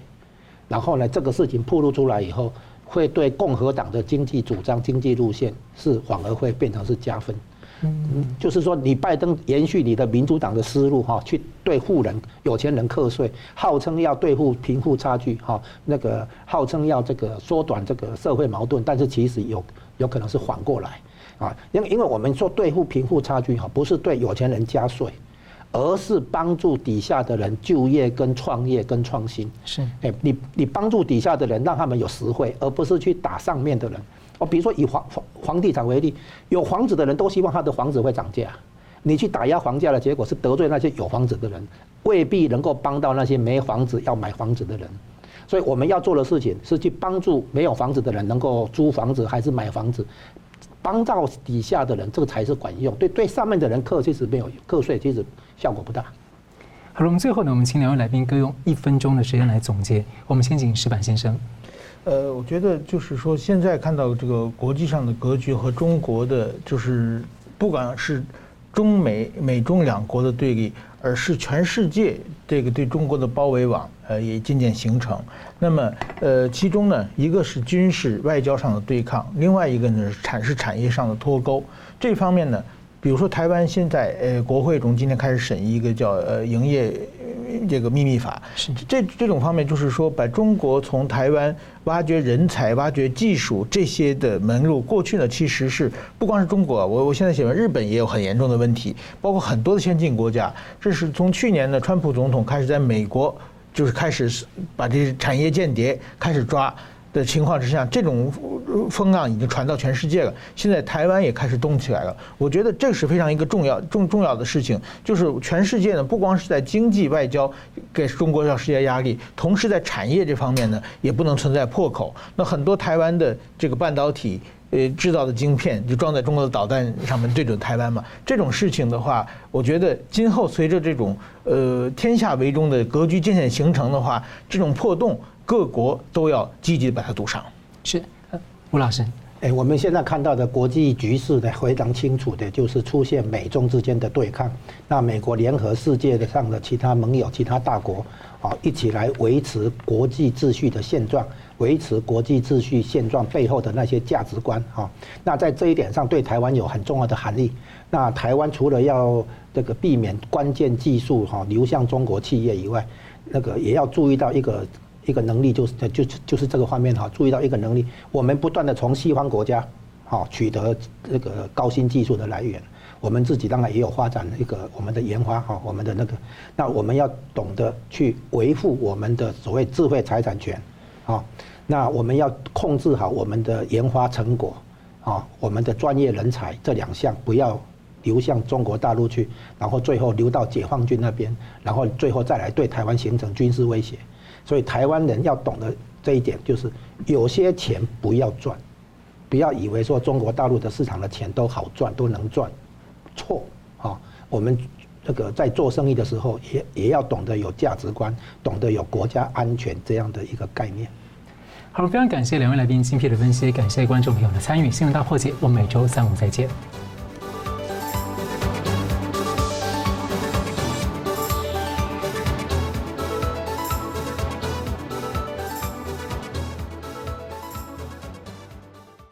然后呢，这个事情暴露出来以后，会对共和党的经济主张、经济路线是反而会变成是加分。嗯，就是说，你拜登延续你的民主党的思路哈，去对富人、有钱人课税，号称要对付贫富差距哈，那个号称要这个缩短这个社会矛盾，但是其实有有可能是缓过来。啊，因为因为我们说对付贫富差距哈，不是对有钱人加税，而是帮助底下的人就业跟创业跟创新。是，哎，你你帮助底下的人，让他们有实惠，而不是去打上面的人。哦，比如说以房房房地产为例，有房子的人都希望他的房子会涨价，你去打压房价的结果是得罪那些有房子的人，未必能够帮到那些没房子要买房子的人。所以我们要做的事情是去帮助没有房子的人能够租房子还是买房子。帮到底下的人，这个才是管用。对对，上面的人课其实没有课税，其实效果不大。好了，我们最后呢，我们请两位来宾各用一分钟的时间来总结。我们先请石板先生。呃，我觉得就是说，现在看到这个国际上的格局和中国的，就是不管是中美美中两国的对立，而是全世界这个对中国的包围网，呃，也渐渐形成。那么，呃，其中呢，一个是军事外交上的对抗，另外一个呢是产是产业上的脱钩。这方面呢，比如说台湾现在，呃，国会中今天开始审议一个叫呃营业这个秘密法，是这这种方面就是说，把中国从台湾挖掘人才、挖掘技术这些的门路，过去呢其实是不光是中国，我我现在写完日本也有很严重的问题，包括很多的先进国家。这是从去年的川普总统开始在美国。就是开始把这些产业间谍开始抓的情况之下，这种风浪已经传到全世界了。现在台湾也开始动起来了。我觉得这是非常一个重要重重要的事情，就是全世界呢，不光是在经济外交给中国要施加压力，同时在产业这方面呢，也不能存在破口。那很多台湾的这个半导体。呃，制造的晶片就装在中国的导弹上面对准台湾嘛？这种事情的话，我觉得今后随着这种呃天下为中的格局渐渐形成的话，这种破洞各国都要积极把它堵上。是，吴老师，哎，我们现在看到的国际局势呢非常清楚的，就是出现美中之间的对抗。那美国联合世界的上的其他盟友、其他大国啊，一起来维持国际秩序的现状。维持国际秩序现状背后的那些价值观啊，那在这一点上对台湾有很重要的含义。那台湾除了要这个避免关键技术哈流向中国企业以外，那个也要注意到一个一个能力，就是就就是这个方面哈，注意到一个能力，我们不断的从西方国家好取得这个高新技术的来源。我们自己当然也有发展一个我们的研发哈，我们的那个，那我们要懂得去维护我们的所谓智慧财产权，啊，那我们要控制好我们的研发成果，啊，我们的专业人才这两项不要流向中国大陆去，然后最后流到解放军那边，然后最后再来对台湾形成军事威胁。所以台湾人要懂得这一点，就是有些钱不要赚，不要以为说中国大陆的市场的钱都好赚，都能赚。错啊！我们这个在做生意的时候，也也要懂得有价值观，懂得有国家安全这样的一个概念。好，非常感谢两位来宾精辟的分析，感谢观众朋友的参与。新闻大破解，我们每周三五再见。